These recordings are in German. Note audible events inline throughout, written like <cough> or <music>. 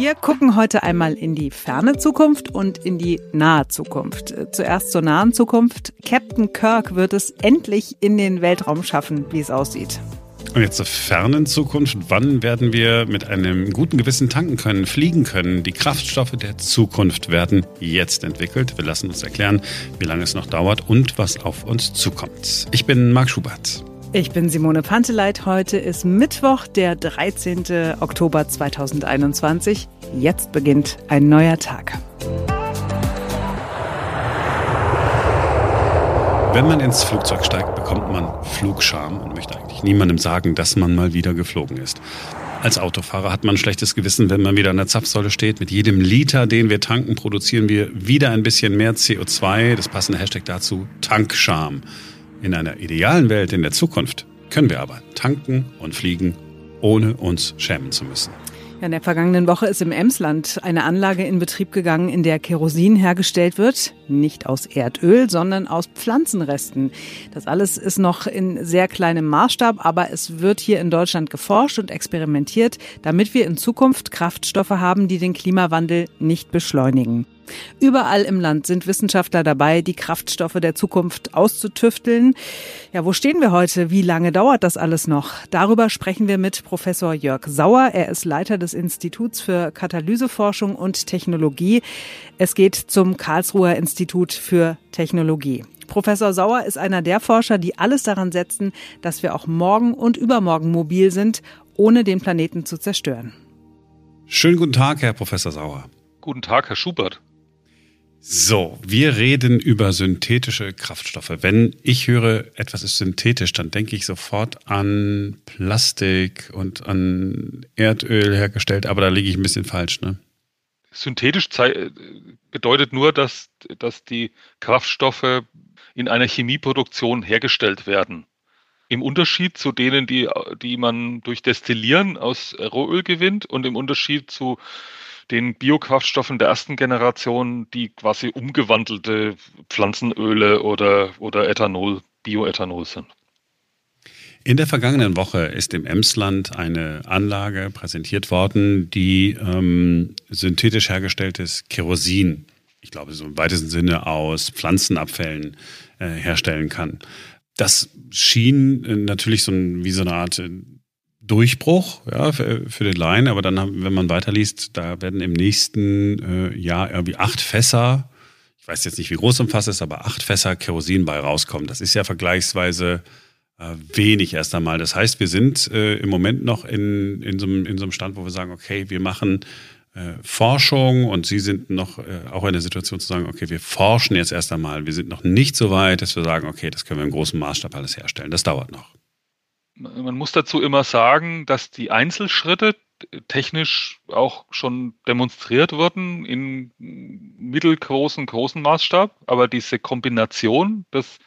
Wir gucken heute einmal in die ferne Zukunft und in die nahe Zukunft. Zuerst zur nahen Zukunft. Captain Kirk wird es endlich in den Weltraum schaffen, wie es aussieht. Und jetzt zur fernen Zukunft. Wann werden wir mit einem guten Gewissen tanken können, fliegen können? Die Kraftstoffe der Zukunft werden jetzt entwickelt. Wir lassen uns erklären, wie lange es noch dauert und was auf uns zukommt. Ich bin Marc Schubert. Ich bin Simone Panteleit. Heute ist Mittwoch, der 13. Oktober 2021. Jetzt beginnt ein neuer Tag. Wenn man ins Flugzeug steigt, bekommt man Flugscham und möchte eigentlich niemandem sagen, dass man mal wieder geflogen ist. Als Autofahrer hat man ein schlechtes Gewissen, wenn man wieder an der Zapfsäule steht. Mit jedem Liter, den wir tanken, produzieren wir wieder ein bisschen mehr CO2. Das passende Hashtag dazu, Tankscham. In einer idealen Welt in der Zukunft können wir aber tanken und fliegen, ohne uns schämen zu müssen. In der vergangenen Woche ist im Emsland eine Anlage in Betrieb gegangen, in der Kerosin hergestellt wird. Nicht aus Erdöl, sondern aus Pflanzenresten. Das alles ist noch in sehr kleinem Maßstab, aber es wird hier in Deutschland geforscht und experimentiert, damit wir in Zukunft Kraftstoffe haben, die den Klimawandel nicht beschleunigen. Überall im Land sind Wissenschaftler dabei, die Kraftstoffe der Zukunft auszutüfteln. Ja, wo stehen wir heute? Wie lange dauert das alles noch? Darüber sprechen wir mit Professor Jörg Sauer. Er ist Leiter des Instituts für Katalyseforschung und Technologie. Es geht zum Karlsruher Institut für Technologie. Professor Sauer ist einer der Forscher, die alles daran setzen, dass wir auch morgen und übermorgen mobil sind, ohne den Planeten zu zerstören. Schönen guten Tag, Herr Professor Sauer. Guten Tag, Herr Schubert. So, wir reden über synthetische Kraftstoffe. Wenn ich höre, etwas ist synthetisch, dann denke ich sofort an Plastik und an Erdöl hergestellt, aber da liege ich ein bisschen falsch, ne? Synthetisch bedeutet nur, dass, dass die Kraftstoffe in einer Chemieproduktion hergestellt werden. Im Unterschied zu denen, die, die man durch Destillieren aus Rohöl gewinnt und im Unterschied zu den Biokraftstoffen der ersten Generation, die quasi umgewandelte Pflanzenöle oder, oder Ethanol, Bioethanol sind. In der vergangenen Woche ist im Emsland eine Anlage präsentiert worden, die ähm, synthetisch hergestelltes Kerosin, ich glaube so im weitesten Sinne aus Pflanzenabfällen äh, herstellen kann. Das schien äh, natürlich so ein, wie so eine Art äh, Durchbruch ja, für, für den Laien, aber dann, wenn man weiterliest, da werden im nächsten äh, Jahr irgendwie acht Fässer, ich weiß jetzt nicht, wie groß das Fass ist, aber acht Fässer Kerosin bei rauskommen. Das ist ja vergleichsweise äh, wenig erst einmal. Das heißt, wir sind äh, im Moment noch in, in, so einem, in so einem Stand, wo wir sagen, okay, wir machen äh, Forschung und Sie sind noch äh, auch in der Situation zu sagen, okay, wir forschen jetzt erst einmal. Wir sind noch nicht so weit, dass wir sagen, okay, das können wir im großen Maßstab alles herstellen. Das dauert noch man muss dazu immer sagen, dass die Einzelschritte technisch auch schon demonstriert wurden in mittelgroßen, großen Maßstab, aber diese Kombination des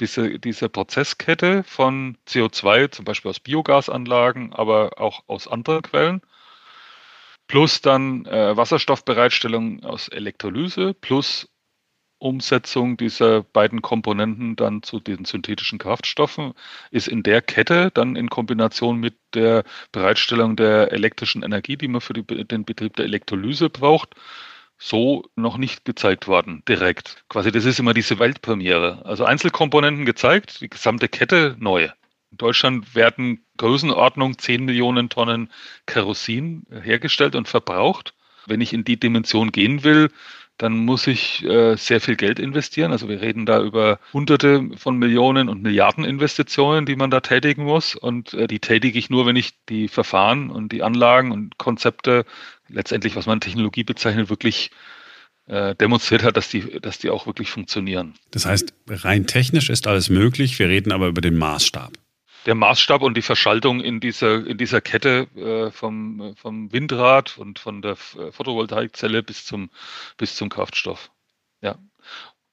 diese, diese Prozesskette von CO2, zum Beispiel aus Biogasanlagen, aber auch aus anderen Quellen, plus dann äh, Wasserstoffbereitstellung aus Elektrolyse, plus Umsetzung dieser beiden Komponenten dann zu den synthetischen Kraftstoffen ist in der Kette dann in Kombination mit der Bereitstellung der elektrischen Energie, die man für die, den Betrieb der Elektrolyse braucht, so noch nicht gezeigt worden, direkt. Quasi, das ist immer diese Weltpremiere. Also Einzelkomponenten gezeigt, die gesamte Kette neu. In Deutschland werden Größenordnung 10 Millionen Tonnen Kerosin hergestellt und verbraucht. Wenn ich in die Dimension gehen will, dann muss ich äh, sehr viel Geld investieren. Also wir reden da über Hunderte von Millionen und Milliarden Investitionen, die man da tätigen muss. Und äh, die tätige ich nur, wenn ich die Verfahren und die Anlagen und Konzepte, letztendlich, was man Technologie bezeichnet, wirklich äh, demonstriert hat, dass die, dass die auch wirklich funktionieren. Das heißt, rein technisch ist alles möglich. Wir reden aber über den Maßstab der Maßstab und die Verschaltung in dieser, in dieser Kette äh, vom, vom Windrad und von der äh, Photovoltaikzelle bis zum, bis zum Kraftstoff. Ja.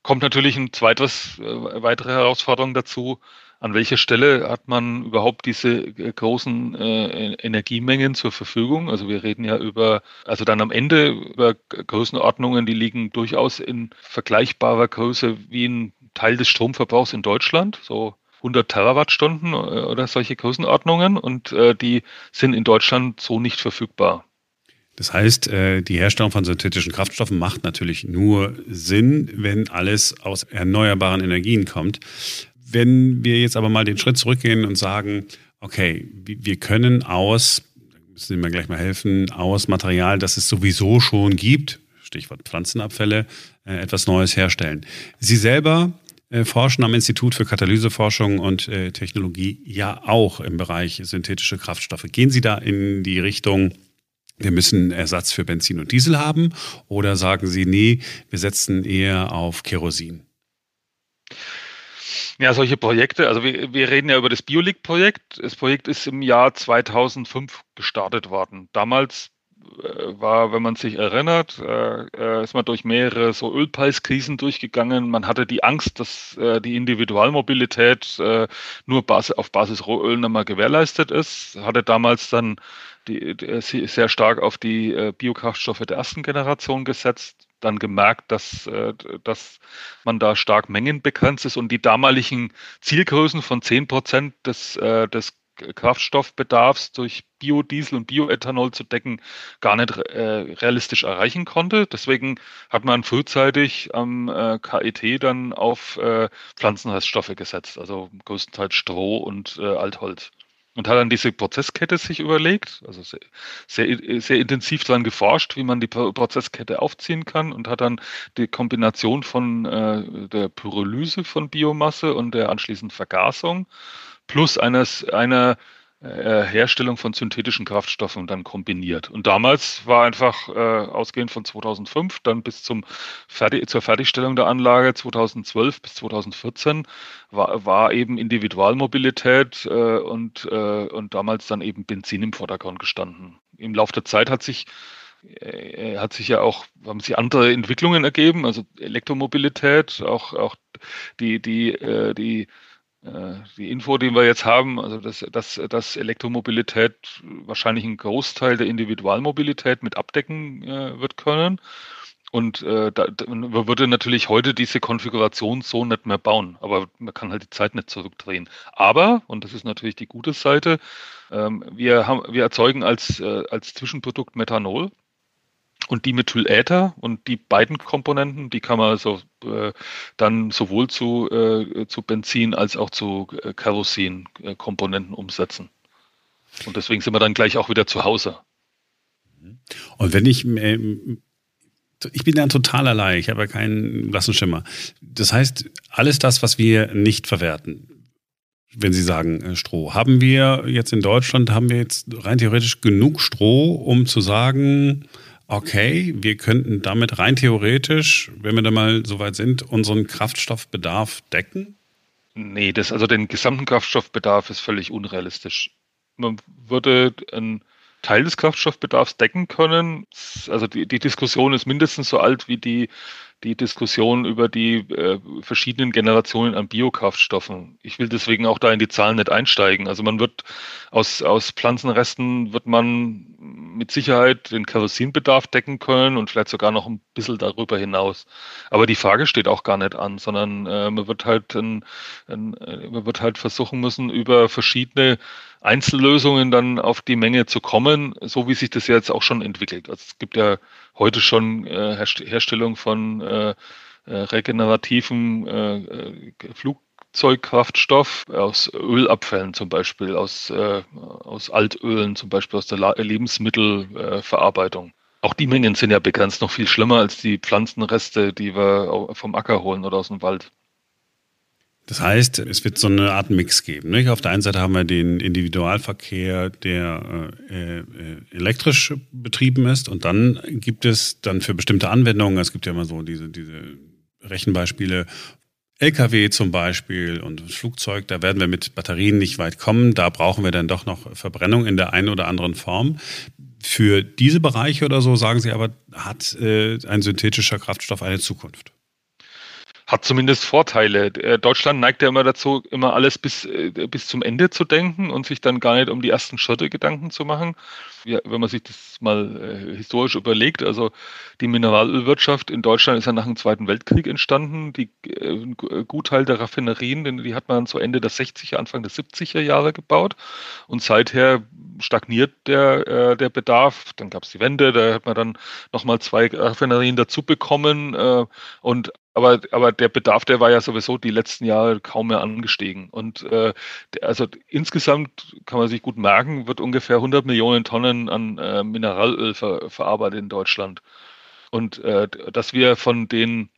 Kommt natürlich ein zweites, äh, weitere Herausforderung dazu. An welcher Stelle hat man überhaupt diese äh, großen äh, Energiemengen zur Verfügung? Also wir reden ja über, also dann am Ende über Größenordnungen, die liegen durchaus in vergleichbarer Größe wie ein Teil des Stromverbrauchs in Deutschland. So 100 Terawattstunden äh, oder solche Größenordnungen und äh, die sind in Deutschland so nicht verfügbar. Das heißt, äh, die Herstellung von synthetischen Kraftstoffen macht natürlich nur Sinn, wenn alles aus erneuerbaren Energien kommt. Wenn wir jetzt aber mal den Schritt zurückgehen und sagen, okay, wir können aus, müssen Sie mir gleich mal helfen, aus Material, das es sowieso schon gibt, Stichwort Pflanzenabfälle, etwas Neues herstellen. Sie selber forschen am Institut für Katalyseforschung und Technologie ja auch im Bereich synthetische Kraftstoffe. Gehen Sie da in die Richtung, wir müssen Ersatz für Benzin und Diesel haben? Oder sagen Sie, nee, wir setzen eher auf Kerosin? Ja, solche Projekte, also wir, wir reden ja über das Biolik-Projekt. Das Projekt ist im Jahr 2005 gestartet worden. Damals äh, war, wenn man sich erinnert, äh, äh, ist man durch mehrere so Ölpreiskrisen durchgegangen. Man hatte die Angst, dass äh, die Individualmobilität äh, nur Bas auf Basis Rohöl nochmal gewährleistet ist. Hatte damals dann die, die, sehr stark auf die äh, Biokraftstoffe der ersten Generation gesetzt, dann gemerkt, dass, äh, dass man da stark mengenbegrenzt ist und die damaligen Zielgrößen von 10 Prozent des, äh, des Kraftstoffbedarfs durch Biodiesel und Bioethanol zu decken, gar nicht äh, realistisch erreichen konnte. Deswegen hat man frühzeitig am äh, KIT dann auf äh, Pflanzenreststoffe gesetzt, also größtenteils Stroh und äh, Altholz und hat dann diese Prozesskette sich überlegt, also sehr, sehr, sehr intensiv daran geforscht, wie man die Prozesskette aufziehen kann und hat dann die Kombination von äh, der Pyrolyse von Biomasse und der anschließenden Vergasung plus eines, einer äh, Herstellung von synthetischen Kraftstoffen dann kombiniert. Und damals war einfach äh, ausgehend von 2005 dann bis zum Fertig zur Fertigstellung der Anlage 2012 bis 2014 war, war eben Individualmobilität äh, und, äh, und damals dann eben Benzin im Vordergrund gestanden. Im Laufe der Zeit hat sich äh, hat sich ja auch, haben sich andere Entwicklungen ergeben, also Elektromobilität, auch, auch die, die, äh, die die Info, die wir jetzt haben, also dass, dass, dass Elektromobilität wahrscheinlich einen Großteil der Individualmobilität mit abdecken äh, wird können. Und äh, da, man würde natürlich heute diese Konfiguration so nicht mehr bauen, aber man kann halt die Zeit nicht zurückdrehen. Aber, und das ist natürlich die gute Seite, ähm, wir, haben, wir erzeugen als, äh, als Zwischenprodukt Methanol und Dimethyläther und die beiden Komponenten, die kann man also äh, dann sowohl zu, äh, zu Benzin als auch zu äh, Kerosin-Komponenten umsetzen. Und deswegen sind wir dann gleich auch wieder zu Hause. Und wenn ich, ähm, ich bin ja total allein, ich habe ja keinen blassen Schimmer. Das heißt, alles das, was wir nicht verwerten, wenn Sie sagen äh, Stroh, haben wir jetzt in Deutschland, haben wir jetzt rein theoretisch genug Stroh, um zu sagen, okay, wir könnten damit rein theoretisch, wenn wir da mal so weit sind, unseren Kraftstoffbedarf decken? Nee, das, also den gesamten Kraftstoffbedarf ist völlig unrealistisch. Man würde einen Teil des Kraftstoffbedarfs decken können. Also die, die Diskussion ist mindestens so alt wie die die Diskussion über die äh, verschiedenen Generationen an Biokraftstoffen. Ich will deswegen auch da in die Zahlen nicht einsteigen. Also man wird aus, aus Pflanzenresten wird man mit Sicherheit den Kerosinbedarf decken können und vielleicht sogar noch ein bisschen darüber hinaus. Aber die Frage steht auch gar nicht an, sondern äh, man wird halt ein, ein, äh, man wird halt versuchen müssen, über verschiedene Einzellösungen dann auf die Menge zu kommen, so wie sich das jetzt auch schon entwickelt. Also es gibt ja heute schon äh, Herstellung von äh, äh regenerativen äh, äh, Flugzeugkraftstoff aus Ölabfällen zum Beispiel, aus, äh, aus Altölen zum Beispiel, aus der Lebensmittelverarbeitung. Auch die Mengen sind ja begrenzt noch viel schlimmer als die Pflanzenreste, die wir vom Acker holen oder aus dem Wald. Das heißt, es wird so eine Art Mix geben. Nicht? Auf der einen Seite haben wir den Individualverkehr, der äh, äh, elektrisch betrieben ist, und dann gibt es dann für bestimmte Anwendungen, es gibt ja immer so diese, diese Rechenbeispiele, LKW zum Beispiel und Flugzeug, da werden wir mit Batterien nicht weit kommen. Da brauchen wir dann doch noch Verbrennung in der einen oder anderen Form. Für diese Bereiche oder so, sagen Sie aber, hat äh, ein synthetischer Kraftstoff eine Zukunft hat zumindest Vorteile. Äh, Deutschland neigt ja immer dazu, immer alles bis, äh, bis zum Ende zu denken und sich dann gar nicht um die ersten Schritte Gedanken zu machen. Ja, wenn man sich das mal äh, historisch überlegt, also die Mineralölwirtschaft in Deutschland ist ja nach dem Zweiten Weltkrieg entstanden. Die äh, Gutteil der Raffinerien, die hat man so Ende der 60er, Anfang der 70er Jahre gebaut. Und seither stagniert der, äh, der Bedarf. Dann gab es die Wende, da hat man dann nochmal zwei Raffinerien dazu bekommen. Äh, und aber, aber der Bedarf, der war ja sowieso die letzten Jahre kaum mehr angestiegen. Und äh, also insgesamt kann man sich gut merken, wird ungefähr 100 Millionen Tonnen an äh, Mineralöl ver, verarbeitet in Deutschland. Und äh, dass wir von den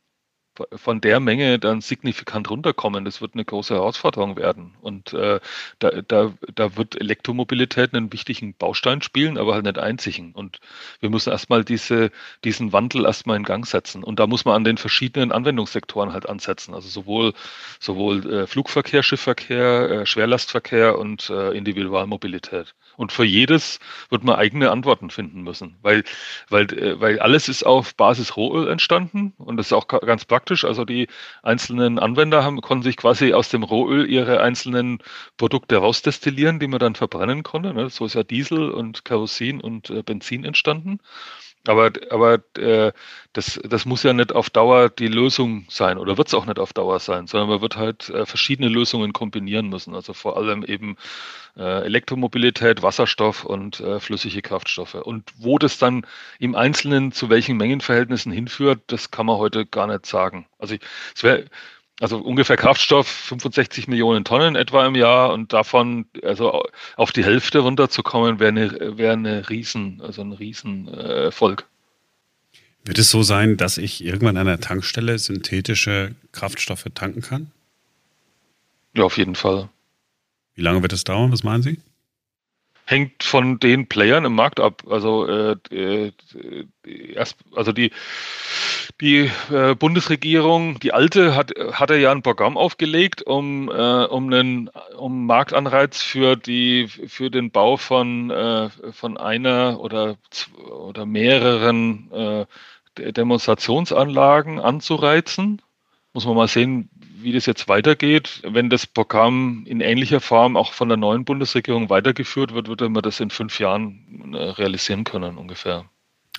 von der Menge dann signifikant runterkommen. Das wird eine große Herausforderung werden. Und äh, da, da, da wird Elektromobilität einen wichtigen Baustein spielen, aber halt nicht einzigen. Und wir müssen erstmal diese, diesen Wandel erstmal in Gang setzen. Und da muss man an den verschiedenen Anwendungssektoren halt ansetzen. Also sowohl, sowohl äh, Flugverkehr, Schiffverkehr, äh, Schwerlastverkehr und äh, Individualmobilität. Und für jedes wird man eigene Antworten finden müssen, weil, weil, äh, weil alles ist auf Basis Rohöl entstanden und das ist auch ganz praktisch. Also die einzelnen Anwender haben, konnten sich quasi aus dem Rohöl ihre einzelnen Produkte rausdestillieren, die man dann verbrennen konnte. Ne? So ist ja Diesel und Kerosin und äh, Benzin entstanden. Aber, aber äh, das, das muss ja nicht auf Dauer die Lösung sein oder wird es auch nicht auf Dauer sein, sondern man wird halt äh, verschiedene Lösungen kombinieren müssen. Also vor allem eben äh, Elektromobilität, Wasserstoff und äh, flüssige Kraftstoffe. Und wo das dann im Einzelnen zu welchen Mengenverhältnissen hinführt, das kann man heute gar nicht sagen. Also es wäre also ungefähr Kraftstoff 65 Millionen Tonnen etwa im Jahr und davon also auf die Hälfte runterzukommen wäre eine, wäre eine Riesen, also ein Riesenerfolg. Äh, Wird es so sein, dass ich irgendwann an einer Tankstelle synthetische Kraftstoffe tanken kann? Ja, auf jeden Fall. Wie lange wird es dauern? Was meinen Sie? Hängt von den Playern im Markt ab. Also äh, äh, erst, also die die äh, Bundesregierung, die alte, hat hatte ja ein Programm aufgelegt, um äh, um einen um Marktanreiz für die für den Bau von äh, von einer oder oder mehreren äh, Demonstrationsanlagen anzureizen. Muss man mal sehen, wie das jetzt weitergeht. Wenn das Programm in ähnlicher Form auch von der neuen Bundesregierung weitergeführt wird, würde man das in fünf Jahren äh, realisieren können ungefähr.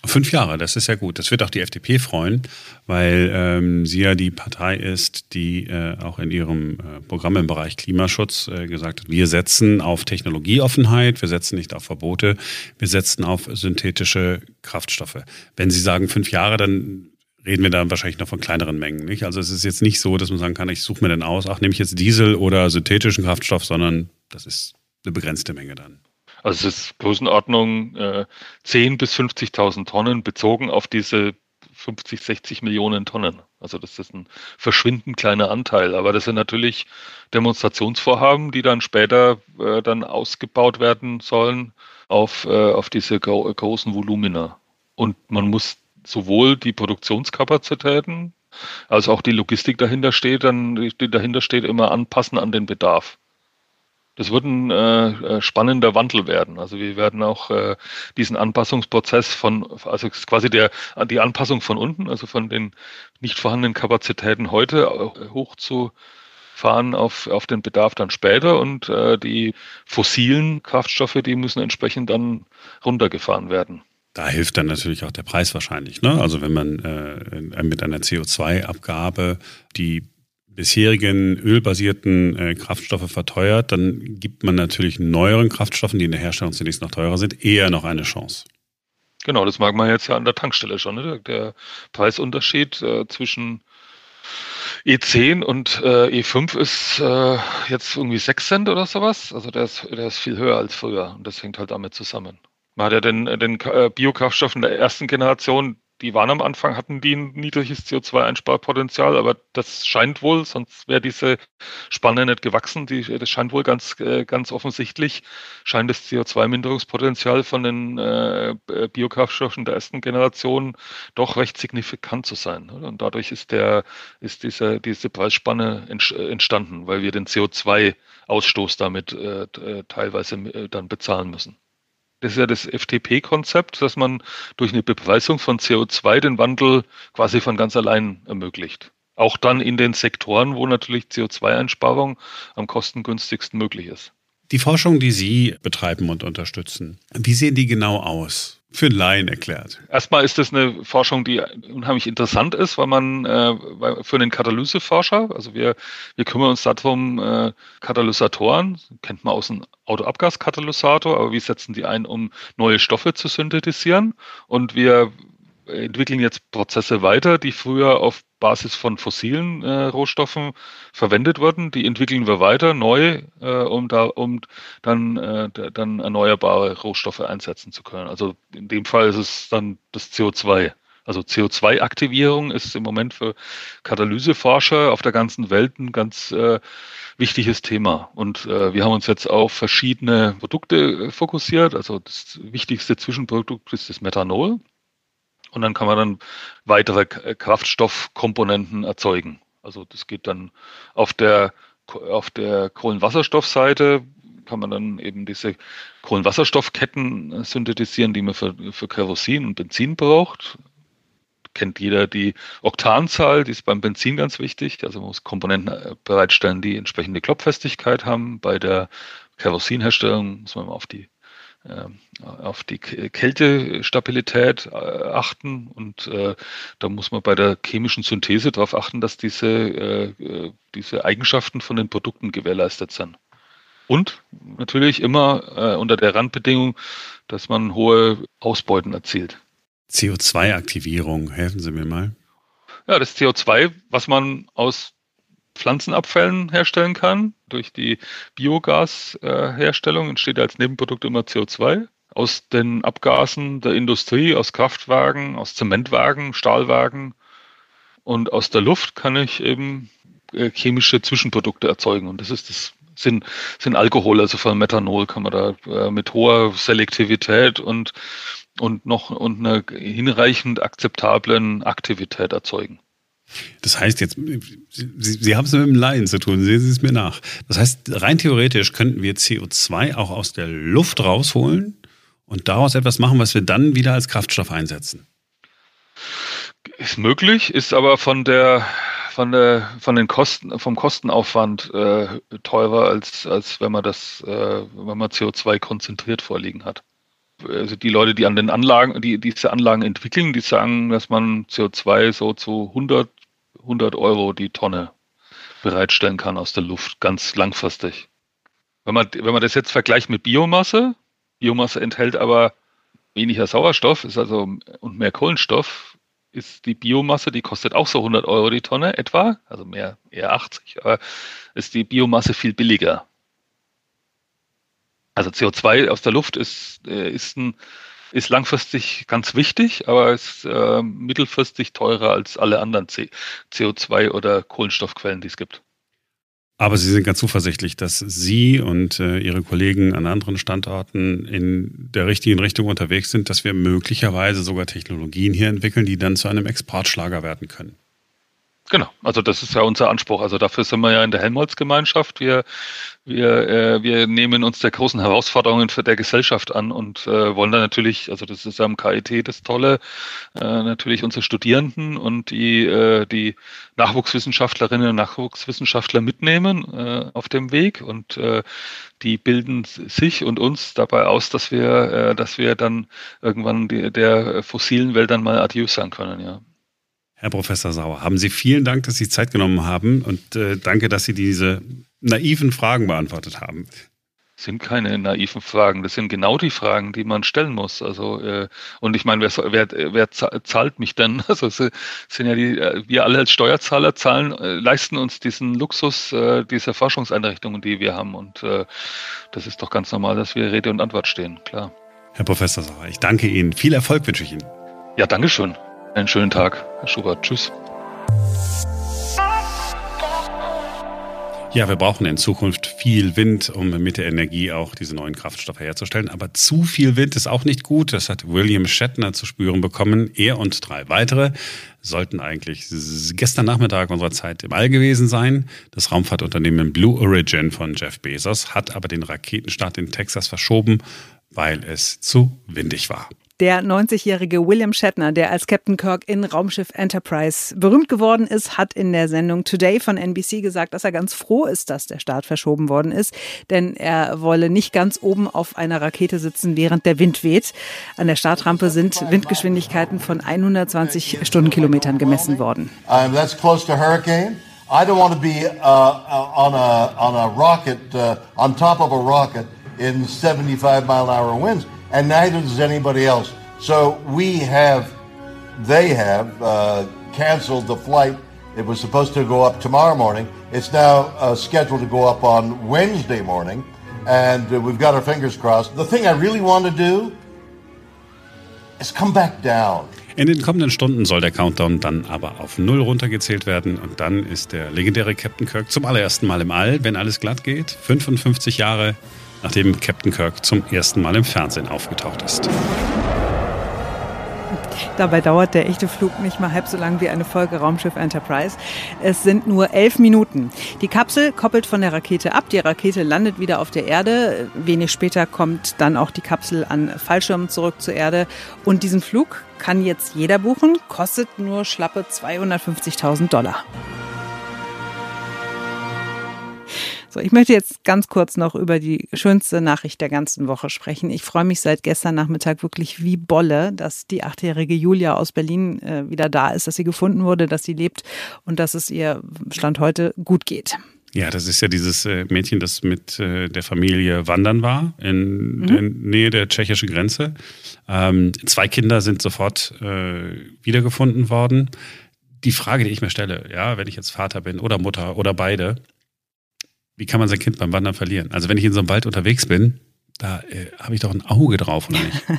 Fünf Jahre, das ist ja gut. Das wird auch die FDP freuen, weil ähm, sie ja die Partei ist, die äh, auch in ihrem äh, Programm im Bereich Klimaschutz äh, gesagt hat, wir setzen auf Technologieoffenheit, wir setzen nicht auf Verbote, wir setzen auf synthetische Kraftstoffe. Wenn Sie sagen fünf Jahre, dann reden wir da wahrscheinlich noch von kleineren Mengen. Nicht? Also es ist jetzt nicht so, dass man sagen kann, ich suche mir dann aus, ach, nehme ich jetzt Diesel oder synthetischen Kraftstoff, sondern das ist eine begrenzte Menge dann. Also es ist Größenordnung äh, 10.000 bis 50.000 Tonnen bezogen auf diese 50, 60 Millionen Tonnen. Also das ist ein verschwindend kleiner Anteil. Aber das sind natürlich Demonstrationsvorhaben, die dann später äh, dann ausgebaut werden sollen auf, äh, auf diese gro großen Volumina. Und man muss sowohl die Produktionskapazitäten als auch die Logistik dahinter steht, dann die dahinter steht, immer anpassen an den Bedarf. Das wird ein äh, äh, spannender Wandel werden. Also wir werden auch äh, diesen Anpassungsprozess von, also quasi der, die Anpassung von unten, also von den nicht vorhandenen Kapazitäten heute äh, hochzufahren auf, auf den Bedarf dann später und äh, die fossilen Kraftstoffe, die müssen entsprechend dann runtergefahren werden. Da hilft dann natürlich auch der Preis wahrscheinlich. Ne? Also wenn man äh, mit einer CO2-Abgabe die bisherigen ölbasierten äh, Kraftstoffe verteuert, dann gibt man natürlich neueren Kraftstoffen, die in der Herstellung zunächst noch teurer sind, eher noch eine Chance. Genau, das mag man jetzt ja an der Tankstelle schon. Ne? Der Preisunterschied äh, zwischen E10 und äh, E5 ist äh, jetzt irgendwie 6 Cent oder sowas. Also der ist, der ist viel höher als früher und das hängt halt damit zusammen. Man hat ja den, den äh, Biokraftstoffen der ersten Generation, die waren am Anfang, hatten die ein niedriges CO2-Einsparpotenzial, aber das scheint wohl, sonst wäre diese Spanne nicht gewachsen. Die, das scheint wohl ganz, äh, ganz offensichtlich, scheint das CO2-Minderungspotenzial von den äh, Biokraftstoffen der ersten Generation doch recht signifikant zu sein. Und dadurch ist der, ist diese, diese Preisspanne entstanden, weil wir den CO2-Ausstoß damit äh, teilweise äh, dann bezahlen müssen. Das ist ja das FTP-Konzept, dass man durch eine Bepreisung von CO2 den Wandel quasi von ganz allein ermöglicht. Auch dann in den Sektoren, wo natürlich CO2-Einsparung am kostengünstigsten möglich ist. Die Forschung, die Sie betreiben und unterstützen, wie sehen die genau aus? Für einen Laien erklärt? Erstmal ist das eine Forschung, die unheimlich interessant ist, weil man äh, für einen Katalyseforscher, also wir, wir kümmern uns darum, äh, Katalysatoren, kennt man aus dem Autoabgaskatalysator, aber wir setzen die ein, um neue Stoffe zu synthetisieren. Und wir entwickeln jetzt Prozesse weiter, die früher auf Basis von fossilen äh, Rohstoffen verwendet wurden. Die entwickeln wir weiter neu, äh, um da um dann äh, dann erneuerbare Rohstoffe einsetzen zu können. Also in dem Fall ist es dann das CO2. Also CO2-Aktivierung ist im Moment für Katalyseforscher auf der ganzen Welt ein ganz äh, wichtiges Thema. Und äh, wir haben uns jetzt auf verschiedene Produkte äh, fokussiert. Also das wichtigste Zwischenprodukt ist das Methanol. Und dann kann man dann weitere äh, Kraftstoffkomponenten erzeugen. Also das geht dann auf der, auf der Kohlenwasserstoffseite kann man dann eben diese Kohlenwasserstoffketten äh, synthetisieren, die man für, für Kerosin und Benzin braucht. Kennt jeder die Oktanzahl, die ist beim Benzin ganz wichtig. Also man muss Komponenten äh, bereitstellen, die entsprechende Klopffestigkeit haben. Bei der Kerosinherstellung muss man auf die auf die Kältestabilität äh, achten und äh, da muss man bei der chemischen Synthese darauf achten, dass diese, äh, diese Eigenschaften von den Produkten gewährleistet sind. Und natürlich immer unter der Randbedingung, dass man hohe Ausbeuten erzielt. CO2-Aktivierung, helfen Sie mir mal. Ja, das CO2, was man aus Pflanzenabfällen herstellen kann. Durch die Biogasherstellung entsteht als Nebenprodukt immer CO2. Aus den Abgasen der Industrie, aus Kraftwagen, aus Zementwagen, Stahlwagen und aus der Luft kann ich eben äh, chemische Zwischenprodukte erzeugen. Und das ist das sind, sind Alkohol, also von Methanol kann man da äh, mit hoher Selektivität und, und noch und einer hinreichend akzeptablen Aktivität erzeugen. Das heißt jetzt, Sie, Sie haben es mit dem Laien zu tun, sehen Sie es mir nach. Das heißt, rein theoretisch könnten wir CO2 auch aus der Luft rausholen und daraus etwas machen, was wir dann wieder als Kraftstoff einsetzen. Ist möglich, ist aber von der von der von den Kosten vom Kostenaufwand äh, teurer als als wenn man das äh, wenn man CO2 konzentriert vorliegen hat. Also die Leute, die an den Anlagen, die diese Anlagen entwickeln, die sagen, dass man CO2 so zu 100 100 Euro die Tonne bereitstellen kann aus der Luft, ganz langfristig. Wenn man, wenn man das jetzt vergleicht mit Biomasse, Biomasse enthält aber weniger Sauerstoff, ist also und mehr Kohlenstoff, ist die Biomasse, die kostet auch so 100 Euro die Tonne etwa, also mehr, eher 80, aber ist die Biomasse viel billiger. Also CO2 aus der Luft ist, äh, ist ein ist langfristig ganz wichtig, aber ist äh, mittelfristig teurer als alle anderen CO2 oder Kohlenstoffquellen, die es gibt. Aber Sie sind ganz zuversichtlich, dass Sie und äh, Ihre Kollegen an anderen Standorten in der richtigen Richtung unterwegs sind, dass wir möglicherweise sogar Technologien hier entwickeln, die dann zu einem Exportschlager werden können. Genau, also das ist ja unser Anspruch. Also dafür sind wir ja in der Helmholtz-Gemeinschaft. Wir, wir, äh, wir nehmen uns der großen Herausforderungen für der Gesellschaft an und äh, wollen dann natürlich, also das ist am KIT das Tolle, äh, natürlich unsere Studierenden und die, äh, die Nachwuchswissenschaftlerinnen und Nachwuchswissenschaftler mitnehmen äh, auf dem Weg und äh, die bilden sich und uns dabei aus, dass wir, äh, dass wir dann irgendwann die, der fossilen Welt dann mal Adieu sagen können, ja. Herr Professor Sauer, haben Sie vielen Dank, dass Sie Zeit genommen haben und äh, danke, dass Sie diese naiven Fragen beantwortet haben. Das sind keine naiven Fragen, das sind genau die Fragen, die man stellen muss. Also äh, und ich meine, wer, wer, wer zahlt mich denn? <laughs> Also es sind ja die, äh, wir alle als Steuerzahler zahlen, äh, leisten uns diesen Luxus äh, dieser Forschungseinrichtungen, die wir haben. Und äh, das ist doch ganz normal, dass wir Rede und Antwort stehen, klar. Herr Professor Sauer, ich danke Ihnen. Viel Erfolg wünsche ich Ihnen. Ja, Dankeschön. Einen schönen Tag, Herr Schubert. Tschüss. Ja, wir brauchen in Zukunft viel Wind, um mit der Energie auch diese neuen Kraftstoffe herzustellen. Aber zu viel Wind ist auch nicht gut. Das hat William Shatner zu spüren bekommen. Er und drei weitere sollten eigentlich gestern Nachmittag unserer Zeit im All gewesen sein. Das Raumfahrtunternehmen Blue Origin von Jeff Bezos hat aber den Raketenstart in Texas verschoben, weil es zu windig war. Der 90-jährige William Shatner, der als Captain Kirk in Raumschiff Enterprise berühmt geworden ist, hat in der Sendung Today von NBC gesagt, dass er ganz froh ist, dass der Start verschoben worden ist, denn er wolle nicht ganz oben auf einer Rakete sitzen, während der Wind weht. An der Startrampe sind Windgeschwindigkeiten von 120 Stundenkilometern gemessen worden. Um, that's close to hurricane. I don't want to be uh, uh, on a on a rocket uh, on top of a rocket in 75 mile an hour winds, and neither does anybody else. So we have, they have uh, canceled the flight. It was supposed to go up tomorrow morning. It's now uh, scheduled to go up on Wednesday morning, and uh, we've got our fingers crossed. The thing I really want to do is come back down. In den kommenden Stunden soll der Countdown dann aber auf Null runtergezählt werden und dann ist der legendäre Captain Kirk zum allerersten Mal im All, wenn alles glatt geht. 55 Jahre nachdem Captain Kirk zum ersten Mal im Fernsehen aufgetaucht ist. Dabei dauert der echte Flug nicht mal halb so lang wie eine Folge Raumschiff Enterprise. Es sind nur elf Minuten. Die Kapsel koppelt von der Rakete ab. Die Rakete landet wieder auf der Erde. Wenig später kommt dann auch die Kapsel an Fallschirmen zurück zur Erde. Und diesen Flug kann jetzt jeder buchen, kostet nur schlappe 250.000 Dollar. So, ich möchte jetzt ganz kurz noch über die schönste Nachricht der ganzen Woche sprechen. Ich freue mich seit gestern Nachmittag wirklich wie Bolle, dass die achtjährige Julia aus Berlin äh, wieder da ist, dass sie gefunden wurde, dass sie lebt und dass es ihr Stand heute gut geht. Ja, das ist ja dieses äh, Mädchen, das mit äh, der Familie wandern war in mhm. der Nähe der tschechischen Grenze. Ähm, zwei Kinder sind sofort äh, wiedergefunden worden. Die Frage, die ich mir stelle, ja, wenn ich jetzt Vater bin oder Mutter oder beide, wie kann man sein Kind beim Wandern verlieren? Also wenn ich in so einem Wald unterwegs bin, da äh, habe ich doch ein Auge drauf, oder nicht? <laughs>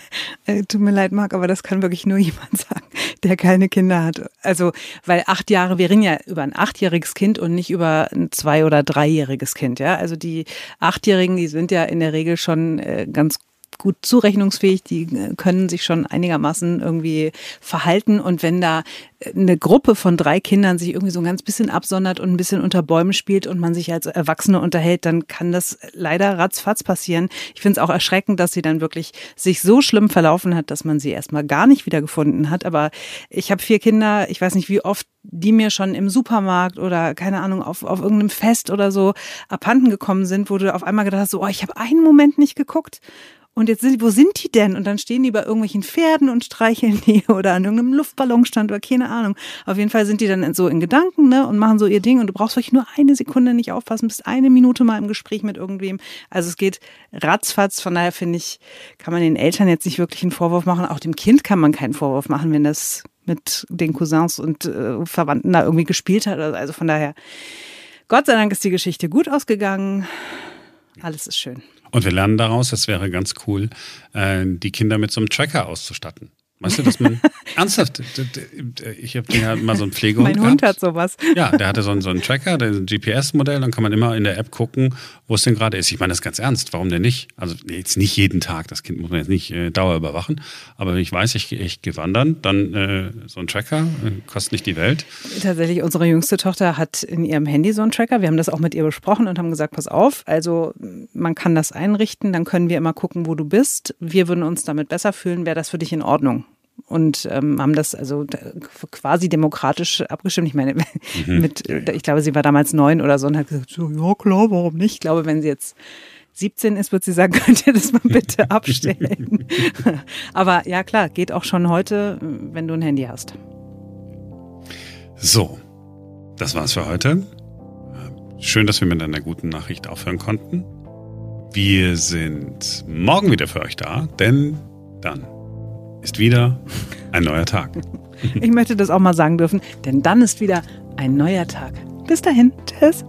Äh, tut mir leid, Marc, aber das kann wirklich nur <laughs> jemand sagen, der keine Kinder hat. Also, weil acht Jahre, wir reden ja über ein achtjähriges Kind und nicht über ein zwei- oder dreijähriges Kind, ja. Also die Achtjährigen, die sind ja in der Regel schon äh, ganz gut zurechnungsfähig, die äh, können sich schon einigermaßen irgendwie verhalten. Und wenn da äh, eine Gruppe von drei Kindern sich irgendwie so ein ganz bisschen absondert und ein bisschen unter Bäumen spielt und man sich als Erwachsene unterhält, dann kann das leider ratzfatz passieren. Ich finde es auch erschreckend, dass sie dann wirklich sich so schlimm verlaufen hat, dass man sie erstmal gar nicht wiedergefunden hat. Aber ich habe vier Kinder, ich weiß nicht, wie oft die mir schon im Supermarkt oder keine Ahnung auf, auf irgendeinem Fest oder so abhanden gekommen sind, wo du auf einmal gedacht hast, so, oh, ich habe einen Moment nicht geguckt und jetzt sind, wo sind die denn? Und dann stehen die bei irgendwelchen Pferden und streicheln die <laughs> oder an irgendeinem Luftballonstand oder keine Ahnung. Auf jeden Fall sind die dann so in Gedanken, ne, und machen so ihr Ding und du brauchst wirklich nur eine Sekunde nicht aufpassen, bist eine Minute mal im Gespräch mit irgendwem. Also es geht ratzfatz. Von daher finde ich, kann man den Eltern jetzt nicht wirklich einen Vorwurf machen. Auch dem Kind kann man keinen Vorwurf machen, wenn das mit den Cousins und äh, Verwandten da irgendwie gespielt hat. Also von daher, Gott sei Dank ist die Geschichte gut ausgegangen. Alles ist schön. Und wir lernen daraus, es wäre ganz cool, äh, die Kinder mit so einem Tracker auszustatten. Weißt du, dass man <laughs> ernsthaft, ich habe ja mal so einen Pflegehund Mein gehabt. Hund hat sowas. Ja, der hatte so einen, so einen Tracker, ein GPS-Modell, dann kann man immer in der App gucken, wo es denn gerade ist. Ich meine das ganz ernst, warum denn nicht? Also jetzt nicht jeden Tag, das Kind muss man jetzt nicht äh, Dauer überwachen, aber wenn ich weiß, ich, ich gehe wandern, dann äh, so ein Tracker äh, kostet nicht die Welt. Tatsächlich, unsere jüngste Tochter hat in ihrem Handy so einen Tracker. Wir haben das auch mit ihr besprochen und haben gesagt, pass auf, also man kann das einrichten, dann können wir immer gucken, wo du bist. Wir würden uns damit besser fühlen, wäre das für dich in Ordnung? Und ähm, haben das also quasi demokratisch abgestimmt. Ich meine, <laughs> mhm. mit, ich glaube, sie war damals neun oder so und hat gesagt, so, ja klar, warum nicht? Ich glaube, wenn sie jetzt 17 ist, wird sie sagen, <laughs> könnt ihr das mal bitte <laughs> abstellen. Aber ja klar, geht auch schon heute, wenn du ein Handy hast. So, das war's für heute. Schön, dass wir mit einer guten Nachricht aufhören konnten. Wir sind morgen wieder für euch da, denn dann ist wieder ein neuer Tag. <laughs> Ich möchte das auch mal sagen dürfen, denn dann ist wieder ein neuer Tag. Bis dahin, tschüss.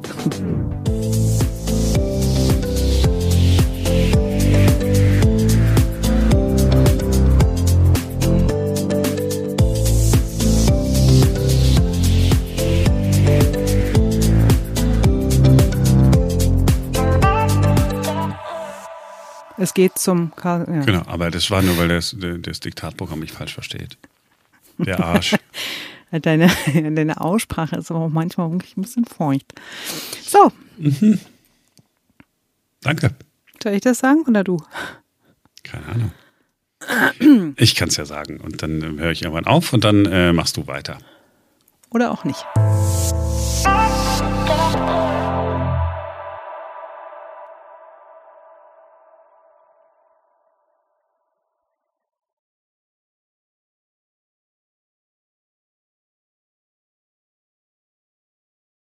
Es geht zum Karl, ja. Genau, aber das war nur, weil das, das Diktatprogramm mich falsch versteht. Der Arsch. <laughs> deine, deine Aussprache ist aber auch manchmal wirklich ein bisschen feucht. So. Mhm. Danke. Soll ich das sagen oder du? Keine Ahnung. Ich kann es ja sagen. Und dann höre ich irgendwann auf und dann äh, machst du weiter. Oder auch nicht.